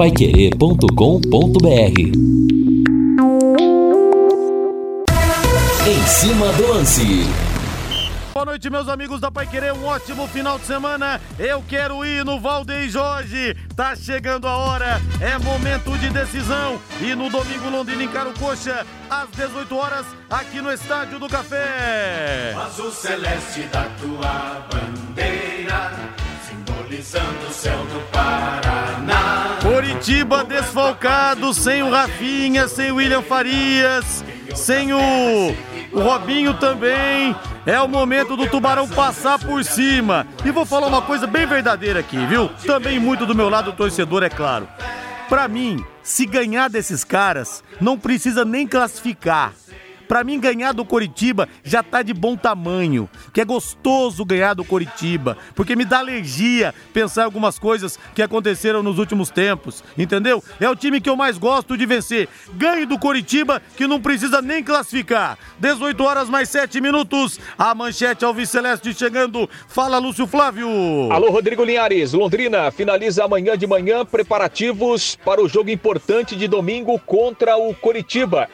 paiquerê.com.br Em cima do lance. Boa noite, meus amigos da Pai Querer. Um ótimo final de semana. Eu quero ir no Valdeir Jorge. Tá chegando a hora. É momento de decisão. E no domingo, Londrina encara o Coxa às 18 horas aqui no Estádio do Café. O azul celeste da tua bandeira, simbolizando o céu do Paraná. Coritiba desfalcado, sem o Rafinha, sem o William Farias, sem o, o Robinho também. É o momento do Tubarão passar por cima. E vou falar uma coisa bem verdadeira aqui, viu? Também muito do meu lado torcedor, é claro. Pra mim, se ganhar desses caras, não precisa nem classificar. Pra mim, ganhar do Coritiba já tá de bom tamanho. Que é gostoso ganhar do Coritiba. Porque me dá alergia pensar algumas coisas que aconteceram nos últimos tempos. Entendeu? É o time que eu mais gosto de vencer. Ganhe do Coritiba, que não precisa nem classificar. 18 horas mais 7 minutos. A manchete Alves Celeste chegando. Fala, Lúcio Flávio. Alô, Rodrigo Linhares. Londrina finaliza amanhã de manhã preparativos para o jogo importante de domingo contra o Coritiba.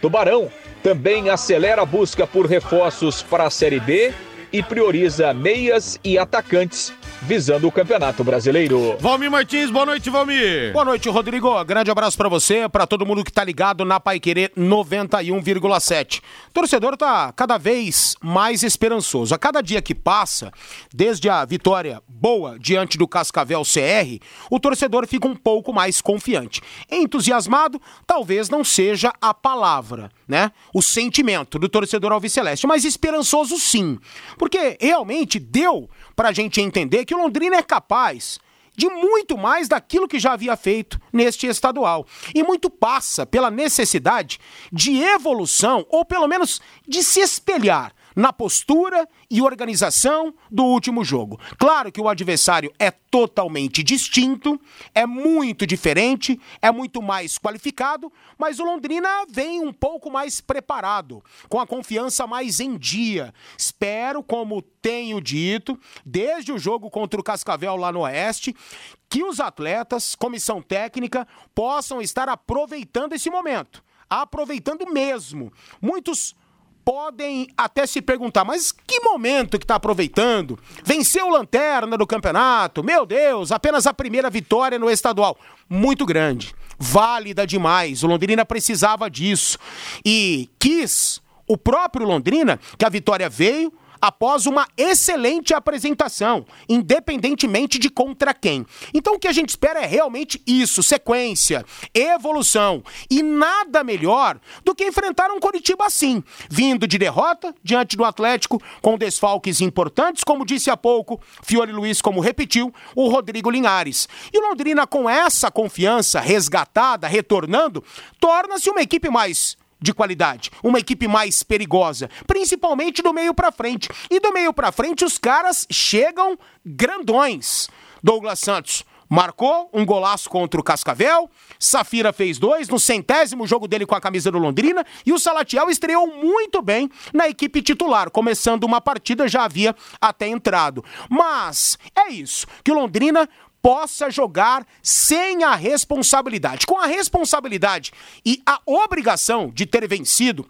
Tubarão também acelera a busca por reforços para a Série B e prioriza meias e atacantes visando o Campeonato Brasileiro. Valmir Martins, boa noite, Valmir. Boa noite, Rodrigo. Grande abraço para você, para todo mundo que tá ligado na Paiquerê 91,7. Torcedor tá cada vez mais esperançoso. A cada dia que passa, desde a vitória boa diante do Cascavel CR, o torcedor fica um pouco mais confiante. Entusiasmado, talvez não seja a palavra, né? O sentimento do torcedor alviceleste, mas esperançoso sim. Porque realmente deu pra gente entender que o Londrina é capaz de muito mais daquilo que já havia feito neste estadual. E muito passa pela necessidade de evolução, ou pelo menos de se espelhar na postura e organização do último jogo. Claro que o adversário é totalmente distinto, é muito diferente, é muito mais qualificado, mas o Londrina vem um pouco mais preparado, com a confiança mais em dia. Espero, como tenho dito, desde o jogo contra o Cascavel lá no Oeste, que os atletas, comissão técnica, possam estar aproveitando esse momento. Aproveitando mesmo. Muitos podem até se perguntar, mas que momento que está aproveitando? Venceu o Lanterna do campeonato, meu Deus, apenas a primeira vitória no estadual. Muito grande, válida demais. O Londrina precisava disso e quis o próprio Londrina que a vitória veio após uma excelente apresentação, independentemente de contra quem. Então o que a gente espera é realmente isso, sequência, evolução e nada melhor do que enfrentar um Coritiba assim, vindo de derrota diante do Atlético com desfalques importantes, como disse há pouco, Fiore Luiz como repetiu, o Rodrigo Linhares. E o Londrina com essa confiança resgatada, retornando, torna-se uma equipe mais de qualidade, uma equipe mais perigosa, principalmente do meio para frente. E do meio para frente os caras chegam grandões. Douglas Santos marcou um golaço contra o Cascavel, Safira fez dois no centésimo jogo dele com a camisa do Londrina e o Salatiel estreou muito bem na equipe titular, começando uma partida já havia até entrado. Mas é isso, que o Londrina possa jogar sem a responsabilidade. Com a responsabilidade e a obrigação de ter vencido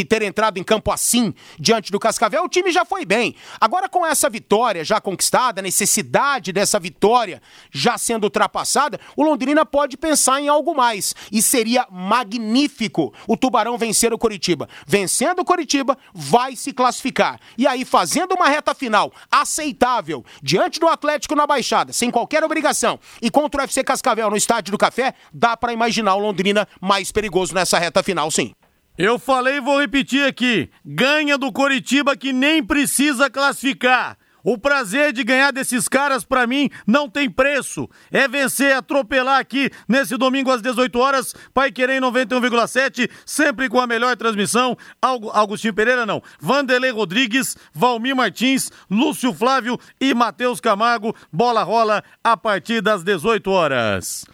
e ter entrado em campo assim, diante do Cascavel, o time já foi bem. Agora, com essa vitória já conquistada, a necessidade dessa vitória já sendo ultrapassada, o Londrina pode pensar em algo mais. E seria magnífico o Tubarão vencer o Coritiba. Vencendo o Coritiba, vai se classificar. E aí, fazendo uma reta final aceitável diante do Atlético na Baixada, sem qualquer obrigação, e contra o FC Cascavel no Estádio do Café, dá para imaginar o Londrina mais perigoso nessa reta final, sim. Eu falei e vou repetir aqui. Ganha do Coritiba que nem precisa classificar. O prazer de ganhar desses caras, para mim, não tem preço. É vencer, atropelar aqui nesse domingo às 18 horas. Pai Querer 91,7, sempre com a melhor transmissão. Augustinho Pereira, não. Vanderlei Rodrigues, Valmir Martins, Lúcio Flávio e Matheus Camargo. Bola rola a partir das 18 horas.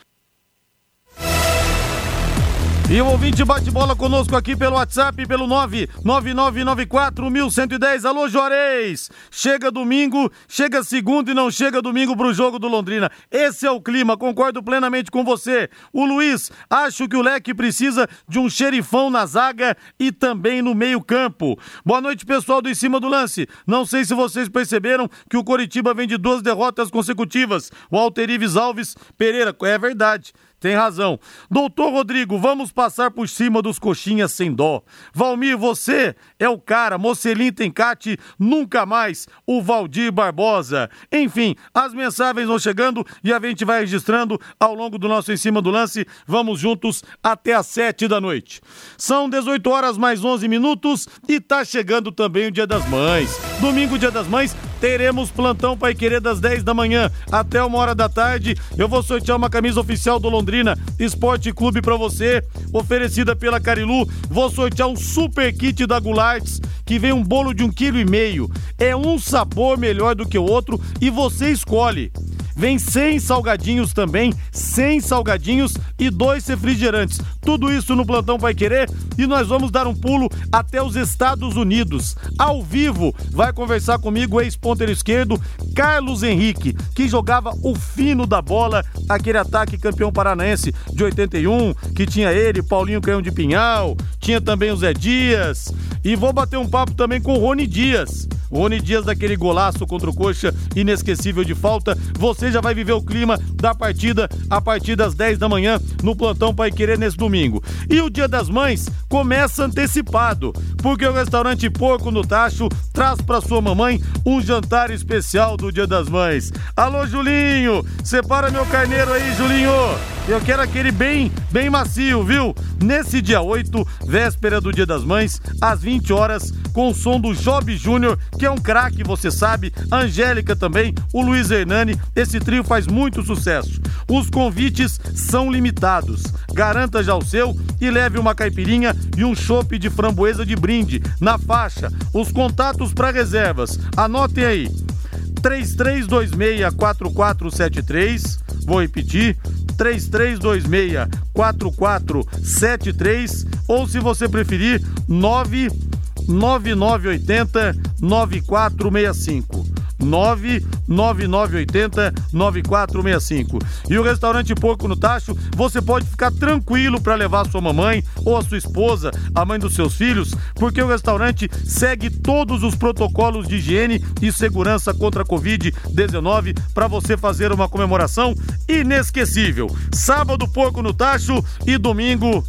E o ouvinte bate bola conosco aqui pelo WhatsApp, pelo 99994-1110. Alô, Juarez! Chega domingo, chega segundo e não chega domingo pro jogo do Londrina. Esse é o clima, concordo plenamente com você. O Luiz, acho que o Leque precisa de um xerifão na zaga e também no meio-campo. Boa noite, pessoal do Em Cima do Lance. Não sei se vocês perceberam que o Coritiba vem de duas derrotas consecutivas. O Alterives Alves Pereira, é verdade. Tem razão. Doutor Rodrigo, vamos passar por cima dos coxinhas sem dó. Valmir, você é o cara. Mocelim Tencate, nunca mais. O Valdir Barbosa. Enfim, as mensagens vão chegando e a gente vai registrando ao longo do nosso Em Cima do Lance. Vamos juntos até às sete da noite. São 18 horas mais 11 minutos e tá chegando também o Dia das Mães. Domingo, Dia das Mães, teremos plantão Pai Querer das 10 da manhã até uma hora da tarde. Eu vou sortear uma camisa oficial do Londrina Esporte Clube para você, oferecida pela Carilu. Vou sortear um super kit da Gulates que vem um bolo de um quilo e meio. É um sabor melhor do que o outro e você escolhe. Vem 100 salgadinhos também, 100 salgadinhos e dois refrigerantes. Tudo isso no Plantão Vai Querer e nós vamos dar um pulo até os Estados Unidos. Ao vivo, vai conversar comigo o ex-ponteiro esquerdo, Carlos Henrique, que jogava o fino da bola, aquele ataque campeão paranaense de 81, que tinha ele, Paulinho Canhão de Pinhal, tinha também o Zé Dias. E vou bater um papo também com o Rony Dias. O Rony Dias daquele golaço contra o Coxa, inesquecível de falta. Você já vai viver o clima da partida a partir das 10 da manhã no plantão Pai Querer nesse domingo. E o Dia das Mães começa antecipado, porque o restaurante Porco no Tacho traz para sua mamãe um jantar especial do Dia das Mães. Alô, Julinho, separa meu carneiro aí, Julinho. Eu quero aquele bem, bem macio, viu? Nesse dia 8, véspera do Dia das Mães, às 20 horas, com o som do Job Júnior, que é um craque, você sabe, Angélica também, o Luiz Hernani, esse trio faz muito sucesso. Os convites são limitados. Garanta já o seu e leve uma caipirinha e um chopp de framboesa de brinde na faixa. Os contatos para reservas. Anotem aí. 33264473. Vou repetir. 33264473 ou se você preferir 99980 9465. 99980 9465. E o restaurante Porco no Tacho, você pode ficar tranquilo para levar sua mamãe ou a sua esposa, a mãe dos seus filhos, porque o restaurante segue todos os protocolos de higiene e segurança contra a Covid-19 para você fazer uma comemoração inesquecível. Sábado Porco no Tacho e domingo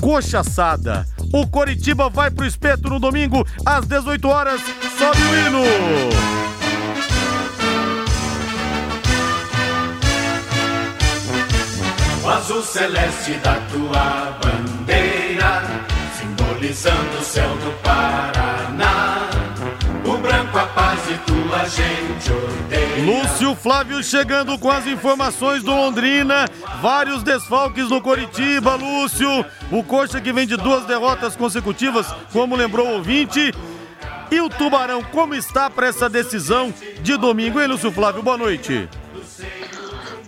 coxa assada. O Coritiba vai pro espeto no domingo às 18 horas. Sobe o hino. O azul celeste da tua bandeira, simbolizando o céu do Paraná. O branco a paz e tua gente odeia. Lúcio Flávio chegando com as informações do Londrina. Vários desfalques no Coritiba, Lúcio. O Coxa que vem de duas derrotas consecutivas, como lembrou o ouvinte. E o Tubarão, como está para essa decisão de domingo, hein, Lúcio Flávio? Boa noite.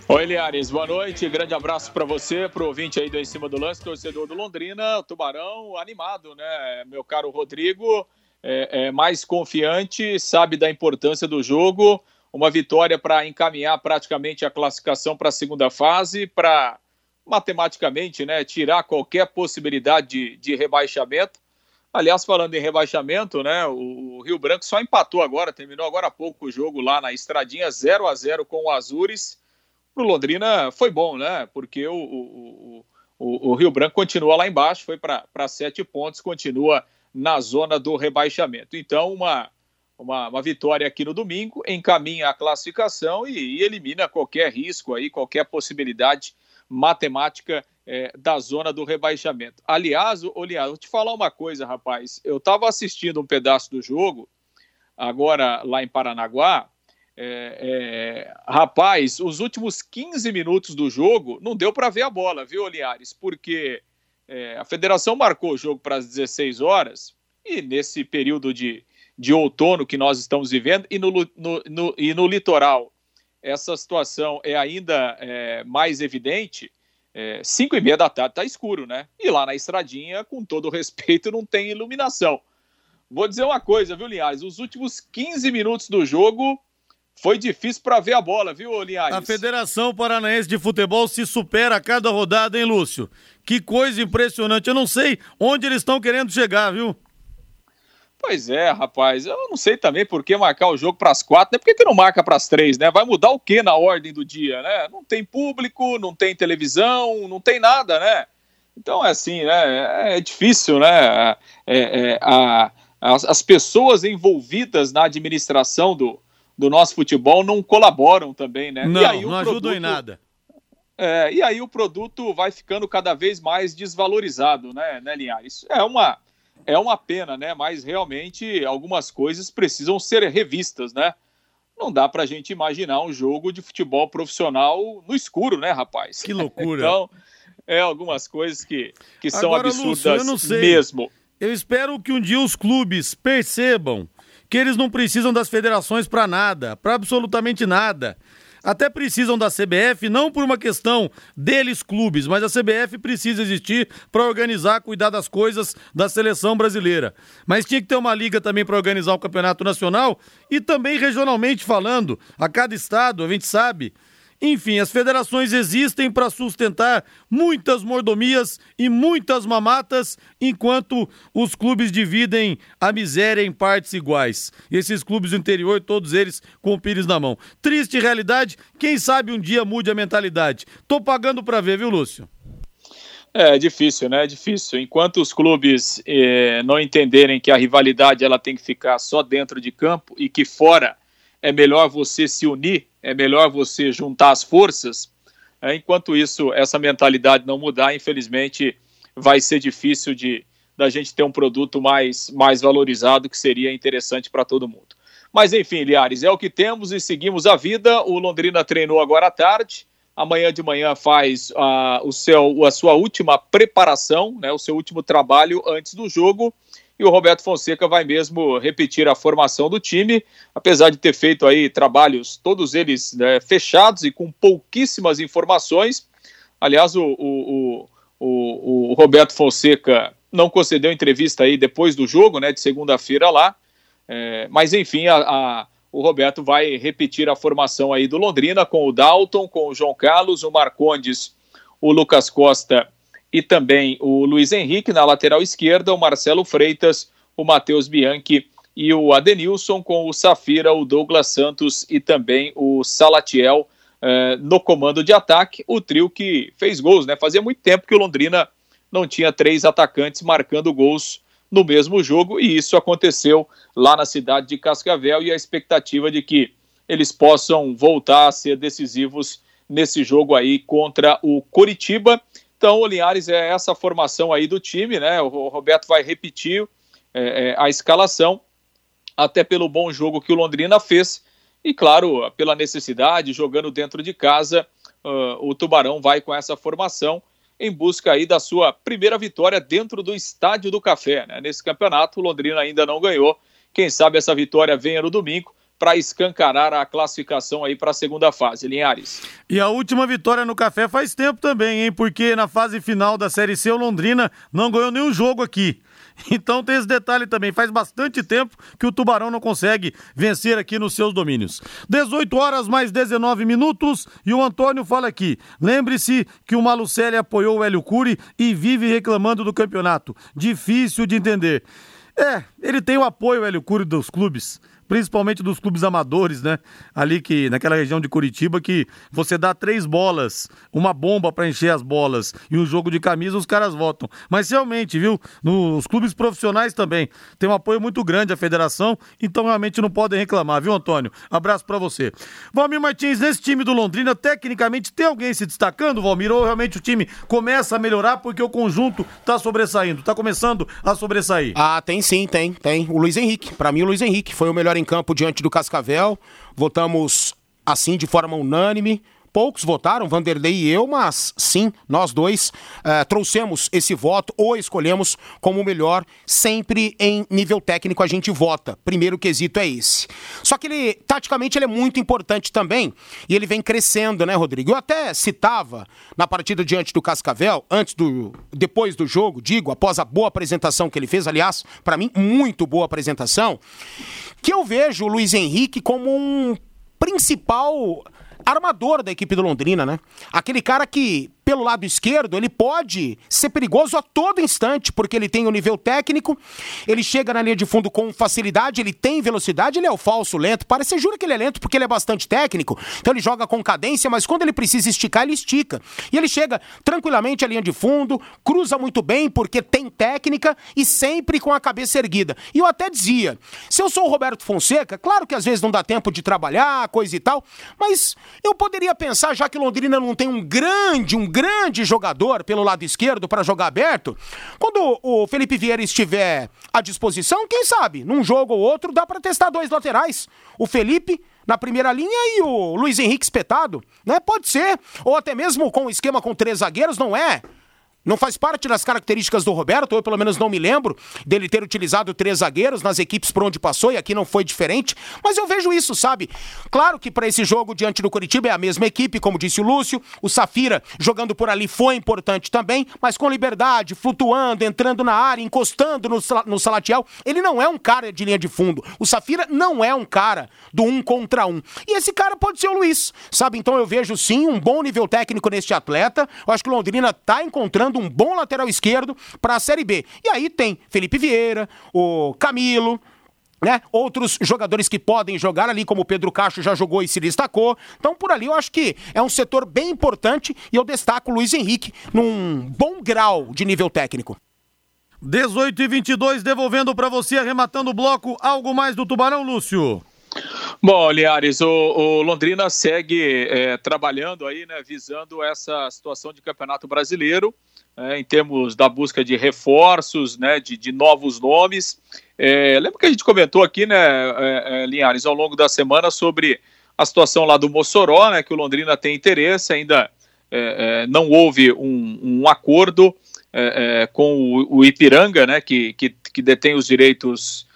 Oi, Liares, boa noite. Grande abraço para você, pro ouvinte aí do Em Cima do Lance, torcedor do Londrina. O Tubarão animado, né? Meu caro Rodrigo, é, é mais confiante, sabe da importância do jogo. Uma vitória para encaminhar praticamente a classificação para a segunda fase, para matematicamente, né, tirar qualquer possibilidade de, de rebaixamento. Aliás, falando em rebaixamento, né, o Rio Branco só empatou agora, terminou agora há pouco o jogo lá na Estradinha, 0 a 0 com o Azures para o Londrina foi bom, né? Porque o, o, o, o, Rio Branco continua lá embaixo, foi para sete pontos, continua na zona do rebaixamento. Então, uma, uma, uma vitória aqui no domingo encaminha a classificação e, e elimina qualquer risco aí, qualquer possibilidade matemática é, da zona do rebaixamento. Aliás, Oliás, vou te falar uma coisa, rapaz. Eu estava assistindo um pedaço do jogo, agora lá em Paranaguá, é, é, rapaz, os últimos 15 minutos do jogo não deu para ver a bola, viu, Oliares? Porque é, a federação marcou o jogo para as 16 horas e nesse período de, de outono que nós estamos vivendo e no, no, no e no litoral essa situação é ainda é, mais evidente. é, 5 e meia da tarde tá escuro, né? E lá na estradinha, com todo respeito, não tem iluminação. Vou dizer uma coisa, viu, Linhares? Os últimos 15 minutos do jogo foi difícil para ver a bola, viu, Linhares? A Federação Paranaense de Futebol se supera a cada rodada, hein, Lúcio? Que coisa impressionante. Eu não sei onde eles estão querendo chegar, viu? Pois é, rapaz. Eu não sei também por que marcar o jogo para as quatro, né? Por que, que não marca para as três, né? Vai mudar o que na ordem do dia, né? Não tem público, não tem televisão, não tem nada, né? Então é assim, né? É difícil, né? É, é, a, as, as pessoas envolvidas na administração do, do nosso futebol não colaboram também, né? Não, não ajudam produto, em nada. É, e aí o produto vai ficando cada vez mais desvalorizado, né, né Linhares? É uma, é uma pena, né? Mas realmente algumas coisas precisam ser revistas, né? Não dá pra gente imaginar um jogo de futebol profissional no escuro, né, rapaz? Que loucura. então, é algumas coisas que, que são Agora, absurdas Lúcio, mesmo. Eu espero que um dia os clubes percebam que eles não precisam das federações para nada, para absolutamente nada. Até precisam da CBF, não por uma questão deles clubes, mas a CBF precisa existir para organizar, cuidar das coisas da seleção brasileira. Mas tinha que ter uma liga também para organizar o campeonato nacional e também regionalmente falando, a cada estado, a gente sabe, enfim, as federações existem para sustentar muitas mordomias e muitas mamatas, enquanto os clubes dividem a miséria em partes iguais. Esses clubes do interior, todos eles com o pires na mão. Triste realidade, quem sabe um dia mude a mentalidade. Tô pagando para ver, viu, Lúcio? É difícil, né? É difícil. Enquanto os clubes eh, não entenderem que a rivalidade ela tem que ficar só dentro de campo e que fora é melhor você se unir, é melhor você juntar as forças. É, enquanto isso, essa mentalidade não mudar, infelizmente, vai ser difícil de da gente ter um produto mais, mais valorizado que seria interessante para todo mundo. Mas enfim, Liares, é o que temos e seguimos a vida. O Londrina treinou agora à tarde. Amanhã de manhã faz uh, o seu, a sua última preparação, né, o seu último trabalho antes do jogo e o Roberto Fonseca vai mesmo repetir a formação do time, apesar de ter feito aí trabalhos, todos eles né, fechados e com pouquíssimas informações. Aliás, o, o, o, o, Roberto Fonseca não concedeu entrevista aí depois do jogo, né, de segunda-feira lá, é, mas enfim, a, a, o Roberto vai repetir a formação aí do Londrina com o Dalton, com o João Carlos, o Marcondes, o Lucas Costa e também o Luiz Henrique na lateral esquerda, o Marcelo Freitas, o Matheus Bianchi e o Adenilson, com o Safira, o Douglas Santos e também o Salatiel eh, no comando de ataque. O trio que fez gols, né? Fazia muito tempo que o Londrina não tinha três atacantes marcando gols no mesmo jogo e isso aconteceu lá na cidade de Cascavel e a expectativa de que eles possam voltar a ser decisivos nesse jogo aí contra o Coritiba. Então, o Linhares é essa formação aí do time, né? O Roberto vai repetir é, é, a escalação, até pelo bom jogo que o Londrina fez, e claro, pela necessidade, jogando dentro de casa, uh, o Tubarão vai com essa formação em busca aí da sua primeira vitória dentro do Estádio do Café. Né? Nesse campeonato, o Londrina ainda não ganhou. Quem sabe essa vitória venha no domingo para escancarar a classificação aí para a segunda fase, Linhares. E a última vitória no Café faz tempo também, hein? Porque na fase final da Série C, o Londrina não ganhou nenhum jogo aqui. Então tem esse detalhe também. Faz bastante tempo que o Tubarão não consegue vencer aqui nos seus domínios. 18 horas mais 19 minutos e o Antônio fala aqui. Lembre-se que o Malucelli apoiou o Hélio Cury e vive reclamando do campeonato. Difícil de entender. É, ele tem o apoio, Hélio Cury, dos clubes principalmente dos clubes amadores, né? Ali que naquela região de Curitiba que você dá três bolas, uma bomba para encher as bolas e um jogo de camisa os caras votam. Mas realmente, viu? Nos clubes profissionais também tem um apoio muito grande à federação, então realmente não podem reclamar, viu, Antônio? Abraço para você. Valmir Martins, nesse time do Londrina, tecnicamente tem alguém se destacando, Valmir, ou realmente o time começa a melhorar porque o conjunto tá sobressaindo, tá começando a sobressair? Ah, tem sim, tem, tem. O Luiz Henrique, para mim o Luiz Henrique foi o melhor em campo diante do Cascavel. Votamos assim de forma unânime Poucos votaram, Vanderlei e eu, mas sim, nós dois uh, trouxemos esse voto ou escolhemos como melhor. Sempre em nível técnico a gente vota. Primeiro quesito é esse. Só que ele, taticamente, ele é muito importante também e ele vem crescendo, né, Rodrigo? Eu até citava na partida diante do Cascavel, antes do, depois do jogo, digo, após a boa apresentação que ele fez, aliás, para mim, muito boa apresentação, que eu vejo o Luiz Henrique como um principal armador da equipe do Londrina, né? Aquele cara que pelo lado esquerdo, ele pode ser perigoso a todo instante, porque ele tem o um nível técnico, ele chega na linha de fundo com facilidade, ele tem velocidade, ele é o falso lento. Parece, jura que ele é lento porque ele é bastante técnico, então ele joga com cadência, mas quando ele precisa esticar, ele estica. E ele chega tranquilamente à linha de fundo, cruza muito bem porque tem técnica e sempre com a cabeça erguida. E eu até dizia, se eu sou o Roberto Fonseca, claro que às vezes não dá tempo de trabalhar, coisa e tal, mas eu poderia pensar, já que Londrina não tem um grande, um grande jogador pelo lado esquerdo para jogar aberto. Quando o Felipe Vieira estiver à disposição, quem sabe, num jogo ou outro dá para testar dois laterais. O Felipe na primeira linha e o Luiz Henrique espetado, né? Pode ser, ou até mesmo com o esquema com três zagueiros, não é? Não faz parte das características do Roberto, eu pelo menos não me lembro dele ter utilizado três zagueiros nas equipes por onde passou e aqui não foi diferente, mas eu vejo isso, sabe? Claro que para esse jogo diante do Curitiba é a mesma equipe, como disse o Lúcio, o Safira jogando por ali foi importante também, mas com liberdade, flutuando, entrando na área, encostando no, no Salatiel, ele não é um cara de linha de fundo. O Safira não é um cara do um contra um. E esse cara pode ser o Luiz, sabe? Então eu vejo sim um bom nível técnico neste atleta. Eu acho que o Londrina tá encontrando um bom lateral esquerdo para a Série B. E aí tem Felipe Vieira, o Camilo, né? Outros jogadores que podem jogar ali, como o Pedro Cacho já jogou e se destacou. Então, por ali, eu acho que é um setor bem importante e eu destaco o Luiz Henrique num bom grau de nível técnico. 18 e 22, devolvendo para você, arrematando o bloco. Algo mais do Tubarão, Lúcio? Bom, Liares, o, o Londrina segue é, trabalhando aí, né, visando essa situação de campeonato brasileiro é, em termos da busca de reforços, né, de, de novos nomes. É, lembra que a gente comentou aqui, né, é, é, Linhares, ao longo da semana sobre a situação lá do Mossoró, né, que o Londrina tem interesse, ainda é, é, não houve um, um acordo com o, o, Ipiranga, né, que, que, que detém os direitos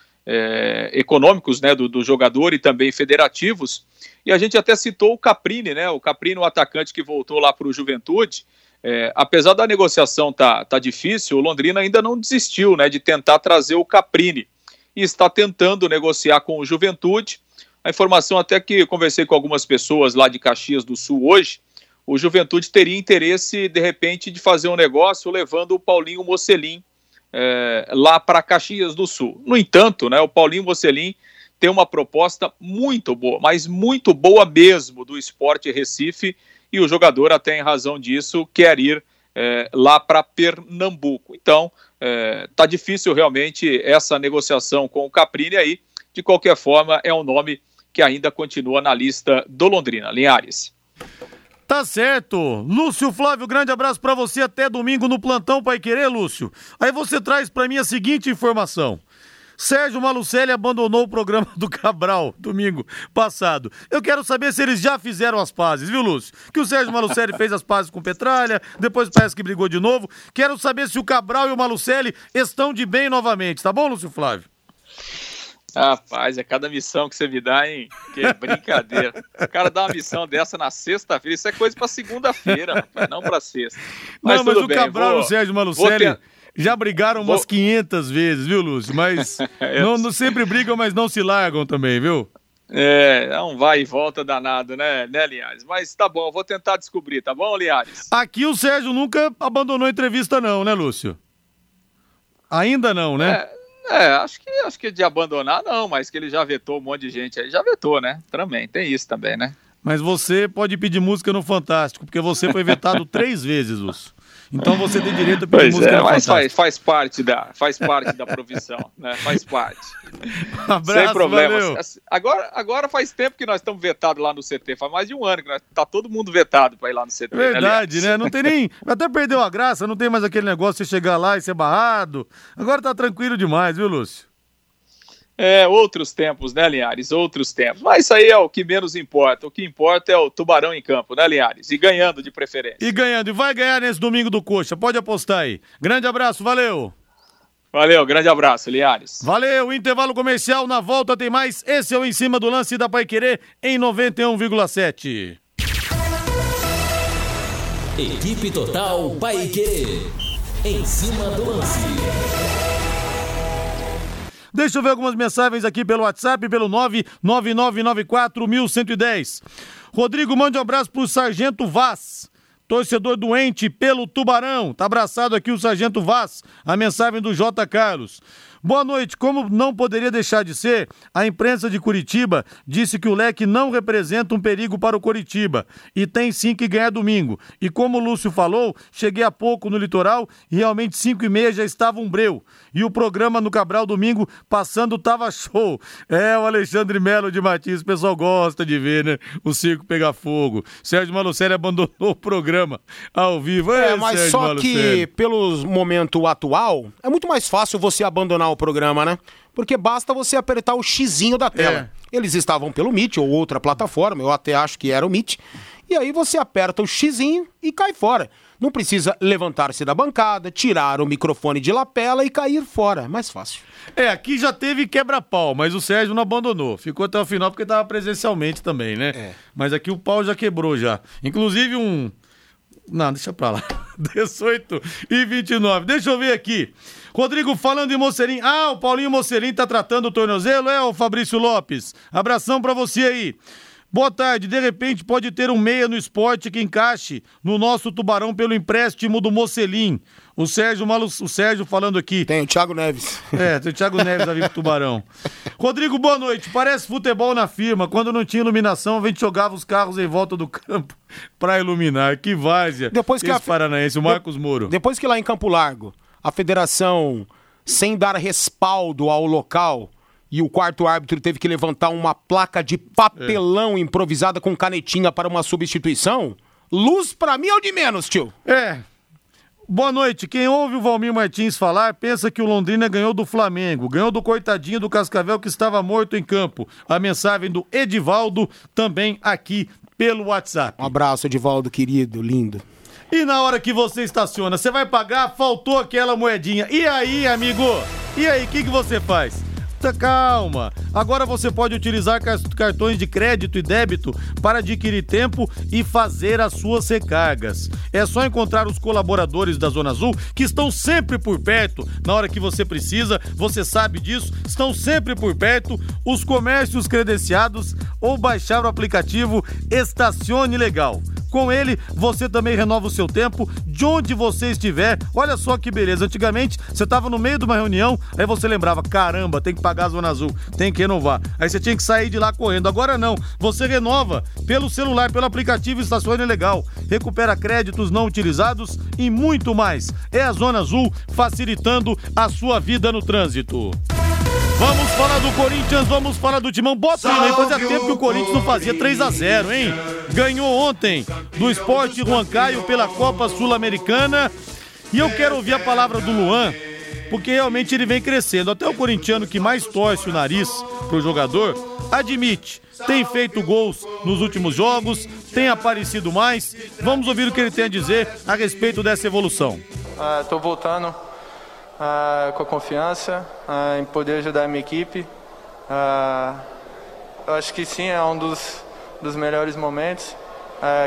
econômicos né, do, do jogador e também federativos. E a gente até citou o Caprini, né, o Caprini, o atacante que voltou lá para o Juventude, é, apesar da negociação tá, tá difícil, o Londrina ainda não desistiu né, de tentar trazer o Caprini e está tentando negociar com o Juventude. A informação até que conversei com algumas pessoas lá de Caxias do Sul hoje, o Juventude teria interesse de repente de fazer um negócio levando o Paulinho Mocelin é, lá para Caxias do Sul. No entanto, né, o Paulinho Mocelin tem uma proposta muito boa, mas muito boa mesmo do Esporte Recife e o jogador, até em razão disso, quer ir é, lá para Pernambuco. Então, é, tá difícil realmente essa negociação com o Caprini aí. De qualquer forma, é um nome que ainda continua na lista do Londrina. Linhares. Tá certo. Lúcio Flávio, grande abraço para você até domingo no plantão Pai Querer, Lúcio. Aí você traz para mim a seguinte informação. Sérgio Malucelli abandonou o programa do Cabral domingo passado. Eu quero saber se eles já fizeram as pazes, viu, Lúcio? Que o Sérgio Malucelli fez as pazes com Petralha, depois parece que brigou de novo. Quero saber se o Cabral e o Malucelli estão de bem novamente, tá bom, Lúcio Flávio? Rapaz, é cada missão que você me dá, hein? Que brincadeira. O cara dá uma missão dessa na sexta-feira, isso é coisa pra segunda-feira, não pra sexta. Mas não, mas o bem, Cabral vou, e o Sérgio Malucelli já brigaram umas Vou... 500 vezes, viu, Lúcio? Mas não, não, sempre brigam, mas não se largam também, viu? É, é um vai e volta danado, né, né, Linhares? Mas tá bom, eu vou tentar descobrir, tá bom, Linhares? Aqui o Sérgio nunca abandonou a entrevista, não, né, Lúcio? Ainda não, né? É, é, acho que acho que de abandonar não, mas que ele já vetou um monte de gente aí, já vetou, né? Também, tem isso também, né? Mas você pode pedir música no Fantástico, porque você foi vetado três vezes, Lúcio. Então você tem direito a pedir pois música é, mas faz, faz, parte da, faz parte da profissão, né? Faz parte. Abraço, Sem problemas. Valeu. Agora, agora faz tempo que nós estamos vetados lá no CT, faz mais de um ano que nós, tá todo mundo vetado para ir lá no CT. Né, Verdade, né? né? Não tem nem. Até perdeu a graça, não tem mais aquele negócio de chegar lá e ser barrado. Agora tá tranquilo demais, viu, Lúcio? É, outros tempos, né, Linhares? Outros tempos. Mas isso aí é o que menos importa. O que importa é o Tubarão em campo, né, Linhares? E ganhando de preferência. E ganhando. E vai ganhar nesse domingo do Coxa. Pode apostar aí. Grande abraço, valeu. Valeu, grande abraço, Linhares. Valeu, intervalo comercial. Na volta tem mais. Esse é o Em Cima do Lance da Pai Querer em 91,7. Equipe Total Paique. Em cima do lance. Deixa eu ver algumas mensagens aqui pelo WhatsApp, pelo 999941110. Rodrigo, mande um abraço pro Sargento Vaz. Torcedor doente pelo Tubarão. Tá abraçado aqui o Sargento Vaz. A mensagem do J. Carlos. Boa noite. Como não poderia deixar de ser, a imprensa de Curitiba disse que o leque não representa um perigo para o Curitiba e tem sim que ganhar domingo. E como o Lúcio falou, cheguei há pouco no litoral e realmente 5 e meia já estava um breu. E o programa no Cabral domingo passando tava show. É, o Alexandre Melo de Martins, o pessoal gosta de ver, né? O circo pegar fogo. Sérgio Malucelli abandonou o programa ao vivo. É, é mas Sérgio só Malucelli. que pelo momento atual, é muito mais fácil você abandonar o programa, né? Porque basta você apertar o xizinho da tela. É. Eles estavam pelo Meet ou outra plataforma, eu até acho que era o Meet. E aí você aperta o xizinho e cai fora. Não precisa levantar-se da bancada, tirar o microfone de lapela e cair fora. É mais fácil. É, aqui já teve quebra-pau, mas o Sérgio não abandonou. Ficou até o final porque estava presencialmente também, né? É. Mas aqui o pau já quebrou já. Inclusive um. Não, deixa pra lá. 18 e 29. Deixa eu ver aqui. Rodrigo, falando em Mocerim. Ah, o Paulinho Mocerim tá tratando o tornozelo, é, o Fabrício Lopes? Abração pra você aí. Boa tarde. De repente pode ter um meia no esporte que encaixe no nosso Tubarão pelo empréstimo do Mocelim. O Sérgio, Malu, o Sérgio falando aqui. Tem o Thiago Neves. É, tem o Thiago Neves ali pro Tubarão. Rodrigo, boa noite. Parece futebol na firma. Quando não tinha iluminação, a gente jogava os carros em volta do campo para iluminar. Que várzea. Depois que Esse a... paranaense, o Marcos Moro. Depois que lá em Campo Largo a federação, sem dar respaldo ao local, e o quarto árbitro teve que levantar uma placa de papelão é. improvisada com canetinha para uma substituição, luz para mim é o de menos, tio. É. Boa noite. Quem ouve o Valmir Martins falar pensa que o Londrina ganhou do Flamengo, ganhou do coitadinho do Cascavel que estava morto em campo. A mensagem do Edivaldo também aqui pelo WhatsApp. Um abraço, Edivaldo, querido, lindo. E na hora que você estaciona, você vai pagar, faltou aquela moedinha. E aí, amigo? E aí, o que, que você faz? calma. Agora você pode utilizar cartões de crédito e débito para adquirir tempo e fazer as suas recargas. É só encontrar os colaboradores da Zona Azul que estão sempre por perto na hora que você precisa. Você sabe disso, estão sempre por perto. Os comércios credenciados ou baixar o aplicativo Estacione Legal. Com ele, você também renova o seu tempo de onde você estiver. Olha só que beleza. Antigamente, você estava no meio de uma reunião, aí você lembrava: caramba, tem que pagar a Zona Azul, tem que renovar. Aí você tinha que sair de lá correndo. Agora não. Você renova pelo celular, pelo aplicativo Estacione Legal. Recupera créditos não utilizados e muito mais. É a Zona Azul facilitando a sua vida no trânsito. Vamos falar do Corinthians, vamos falar do Timão. Bota aí, fazia tempo que o Corinthians não fazia 3 a 0 hein? Ganhou ontem do Esporte Juan Caio pela Copa Sul-Americana. E eu quero ouvir a palavra do Luan, porque realmente ele vem crescendo. Até o corintiano que mais torce o nariz pro jogador, admite, tem feito gols nos últimos jogos, tem aparecido mais. Vamos ouvir o que ele tem a dizer a respeito dessa evolução. Estou uh, voltando ah, com a confiança ah, em poder ajudar a minha equipe. Ah, eu acho que sim, é um dos, dos melhores momentos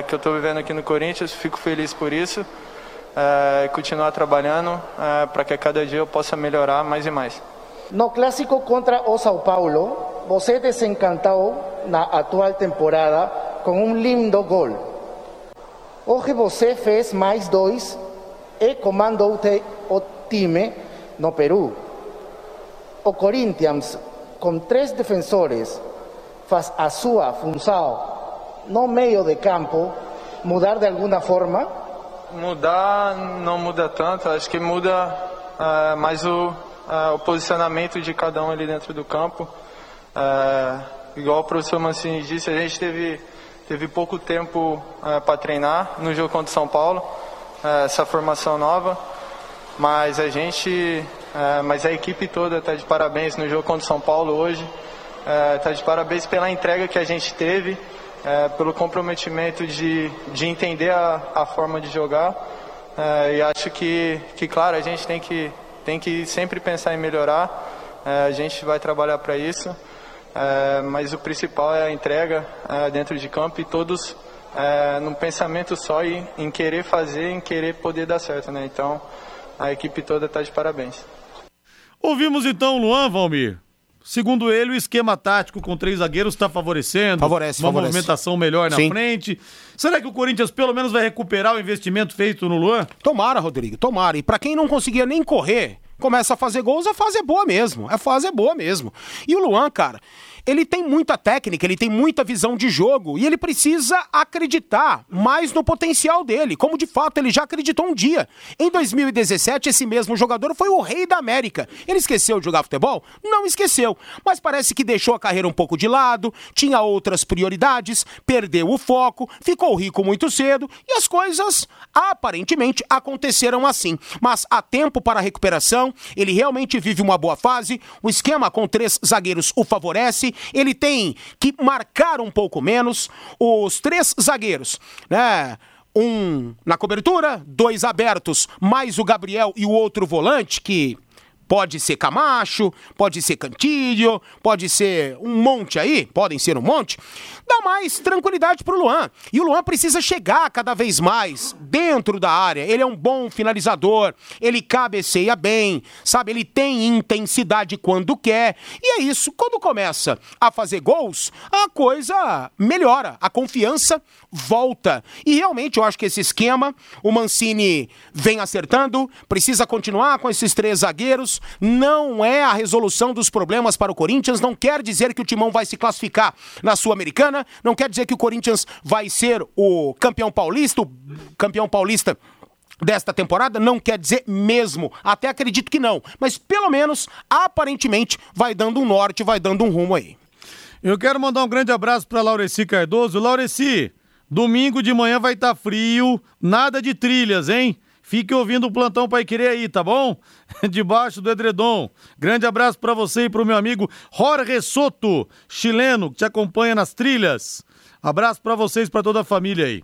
que eu estou vivendo aqui no Corinthians. Fico feliz por isso. Continuar trabalhando para que a cada dia eu possa melhorar mais e mais. No clássico contra o São Paulo, você desencantou na atual temporada com um lindo gol. Hoje você fez mais dois e comandou o time no Perú. O Corinthians, com três defensores, faz a sua função no meio de campo mudar de alguma forma? Mudar não muda tanto, acho que muda uh, mais o, uh, o posicionamento de cada um ali dentro do campo. Uh, igual o professor Mancini disse, a gente teve, teve pouco tempo para treinar no jogo contra o São Paulo, essa formação nova mas a gente é, mas a equipe toda está de parabéns no jogo contra o São Paulo hoje. Está é, de parabéns pela entrega que a gente teve, é, pelo comprometimento de, de entender a, a forma de jogar. É, e acho que, que, claro, a gente tem que, tem que sempre pensar em melhorar. É, a gente vai trabalhar para isso. É, mas o principal é a entrega dentro de campo e todos num pensamento só e em querer fazer, em querer poder dar certo. Né? Então, a equipe toda está de parabéns. Ouvimos então o Luan, Valmir. Segundo ele, o esquema tático com três zagueiros está favorecendo. Favorece, uma favorece. movimentação melhor na Sim. frente. Será que o Corinthians pelo menos vai recuperar o investimento feito no Luan? Tomara, Rodrigo, tomara. E pra quem não conseguia nem correr, começa a fazer gols, a fase é boa mesmo. A fase é boa mesmo. E o Luan, cara, ele tem muita técnica, ele tem muita visão de jogo e ele precisa acreditar mais no potencial dele, como de fato ele já acreditou um dia. Em 2017, esse mesmo jogador foi o rei da América. Ele esqueceu de jogar futebol? Não esqueceu, mas parece que deixou a carreira um pouco de lado, tinha outras prioridades, perdeu o foco, ficou rico muito cedo e as coisas aparentemente aconteceram assim. Mas há tempo para recuperação, ele realmente vive uma boa fase, o esquema com três zagueiros o favorece, ele tem que marcar um pouco menos. Os três zagueiros, né? Um na cobertura, dois abertos, mais o Gabriel e o outro volante, que Pode ser Camacho, pode ser Cantilho, pode ser um monte aí, podem ser um monte. Dá mais tranquilidade pro Luan. E o Luan precisa chegar cada vez mais dentro da área. Ele é um bom finalizador, ele cabeceia bem, sabe? Ele tem intensidade quando quer. E é isso, quando começa a fazer gols, a coisa melhora, a confiança volta. E realmente eu acho que esse esquema, o Mancini vem acertando, precisa continuar com esses três zagueiros não é a resolução dos problemas para o Corinthians, não quer dizer que o Timão vai se classificar na Sul-Americana, não quer dizer que o Corinthians vai ser o campeão paulista, o campeão paulista desta temporada, não quer dizer mesmo, até acredito que não, mas pelo menos, aparentemente, vai dando um norte, vai dando um rumo aí. Eu quero mandar um grande abraço para Laureci Cardoso. Laureci, domingo de manhã vai estar tá frio, nada de trilhas, hein? Fique ouvindo o plantão Pai Querer aí, tá bom? Debaixo do edredom. Grande abraço para você e pro meu amigo Jorge Soto, chileno, que te acompanha nas trilhas. Abraço para vocês, para toda a família aí.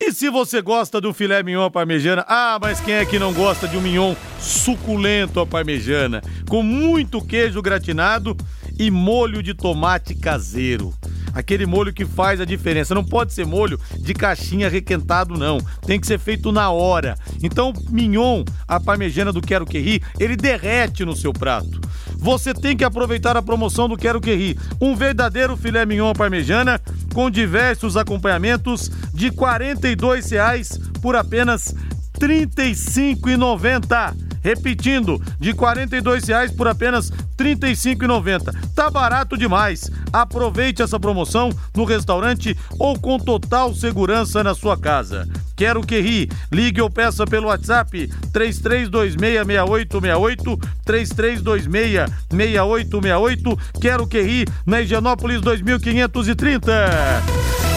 E se você gosta do filé mignon à parmejana, ah, mas quem é que não gosta de um mignon suculento à parmejana, com muito queijo gratinado e molho de tomate caseiro. Aquele molho que faz a diferença. Não pode ser molho de caixinha requentado, não. Tem que ser feito na hora. Então, mignon, a parmejana do Quero Que ele derrete no seu prato. Você tem que aproveitar a promoção do Quero Que. Um verdadeiro filé mignon à parmejana com diversos acompanhamentos de R$ 42,00 por apenas R$ 35,90. Repetindo, de R$ 42,00 por apenas R$ 35,90. Tá barato demais. Aproveite essa promoção no restaurante ou com total segurança na sua casa. Quero que ri. Ligue ou peça pelo WhatsApp 33266868, 33266868. Quero que ri na Higienópolis 2530.